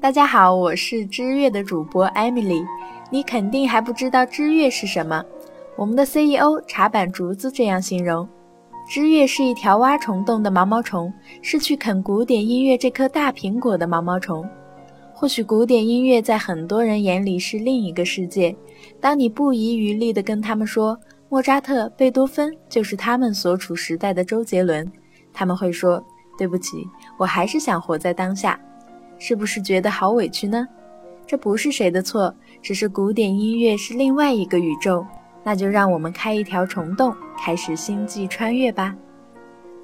大家好，我是知乐的主播 Emily。你肯定还不知道知乐是什么？我们的 CEO 茶板竹子这样形容：知乐是一条挖虫洞的毛毛虫，是去啃古典音乐这颗大苹果的毛毛虫。或许古典音乐在很多人眼里是另一个世界。当你不遗余力地跟他们说莫扎特、贝多芬就是他们所处时代的周杰伦，他们会说：“对不起，我还是想活在当下。”是不是觉得好委屈呢？这不是谁的错，只是古典音乐是另外一个宇宙。那就让我们开一条虫洞，开始星际穿越吧！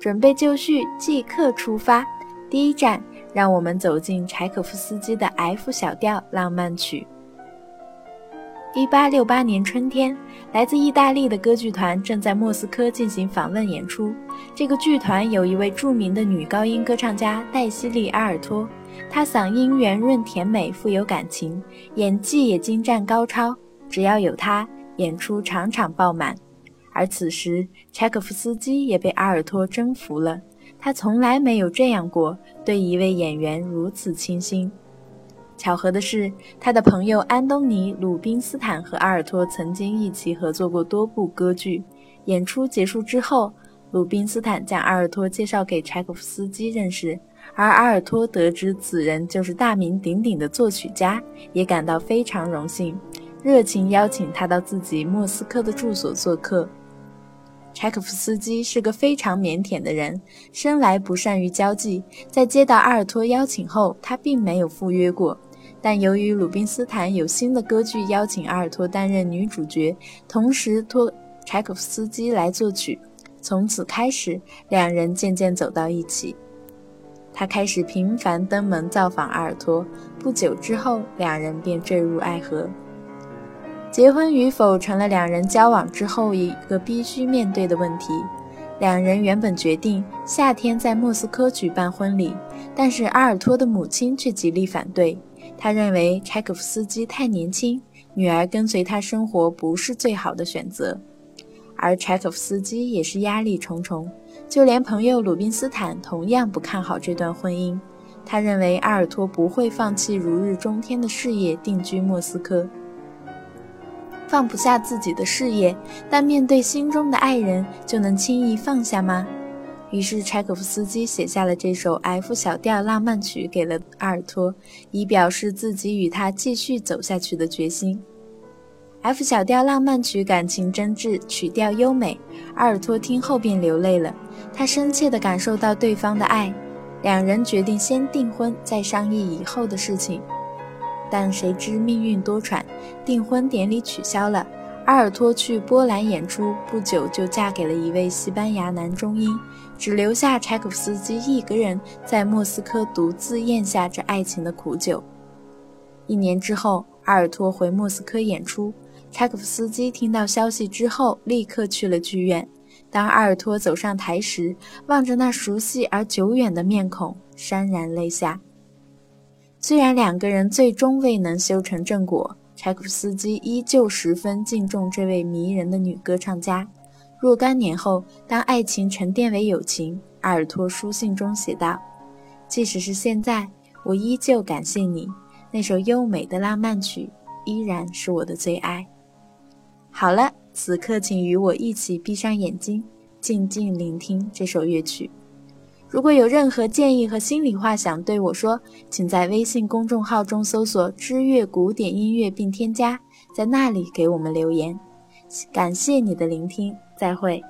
准备就绪，即刻出发。第一站，让我们走进柴可夫斯基的 F 小调浪漫曲。一八六八年春天，来自意大利的歌剧团正在莫斯科进行访问演出。这个剧团有一位著名的女高音歌唱家黛西莉·阿尔托，他嗓音圆润甜美，富有感情，演技也精湛高超。只要有他，演出场场爆满。而此时，柴可夫斯基也被阿尔托征服了。他从来没有这样过，对一位演员如此倾心。巧合的是，他的朋友安东尼·鲁宾斯坦和阿尔托曾经一起合作过多部歌剧。演出结束之后，鲁宾斯坦将阿尔托介绍给柴可夫斯基认识，而阿尔托得知此人就是大名鼎鼎的作曲家，也感到非常荣幸，热情邀请他到自己莫斯科的住所做客。柴可夫斯基是个非常腼腆的人，生来不善于交际。在接到阿尔托邀请后，他并没有赴约过。但由于鲁宾斯坦有新的歌剧邀请阿尔托担任女主角，同时托柴可夫斯基来作曲，从此开始，两人渐渐走到一起。他开始频繁登门造访阿尔托，不久之后，两人便坠入爱河。结婚与否成了两人交往之后一个必须面对的问题。两人原本决定夏天在莫斯科举办婚礼，但是阿尔托的母亲却极力反对。他认为柴可夫斯基太年轻，女儿跟随他生活不是最好的选择。而柴可夫斯基也是压力重重，就连朋友鲁宾斯坦同样不看好这段婚姻。他认为阿尔托不会放弃如日中天的事业，定居莫斯科。放不下自己的事业，但面对心中的爱人，就能轻易放下吗？于是柴可夫斯基写下了这首 F 小调浪漫曲给了阿尔托，以表示自己与他继续走下去的决心。F 小调浪漫曲感情真挚，曲调优美，阿尔托听后便流泪了。他深切地感受到对方的爱，两人决定先订婚，再商议以后的事情。但谁知命运多舛，订婚典礼取消了。阿尔托去波兰演出，不久就嫁给了一位西班牙男中音。只留下柴可夫斯基一个人在莫斯科独自咽下这爱情的苦酒。一年之后，阿尔托回莫斯科演出，柴可夫斯基听到消息之后，立刻去了剧院。当阿尔托走上台时，望着那熟悉而久远的面孔，潸然泪下。虽然两个人最终未能修成正果，柴可夫斯基依旧十分敬重这位迷人的女歌唱家。若干年后，当爱情沉淀为友情，阿尔托书信中写道：“即使是现在，我依旧感谢你。那首优美的浪漫曲依然是我的最爱。”好了，此刻请与我一起闭上眼睛，静静聆听这首乐曲。如果有任何建议和心里话想对我说，请在微信公众号中搜索“知乐古典音乐”并添加，在那里给我们留言。感谢你的聆听。再会。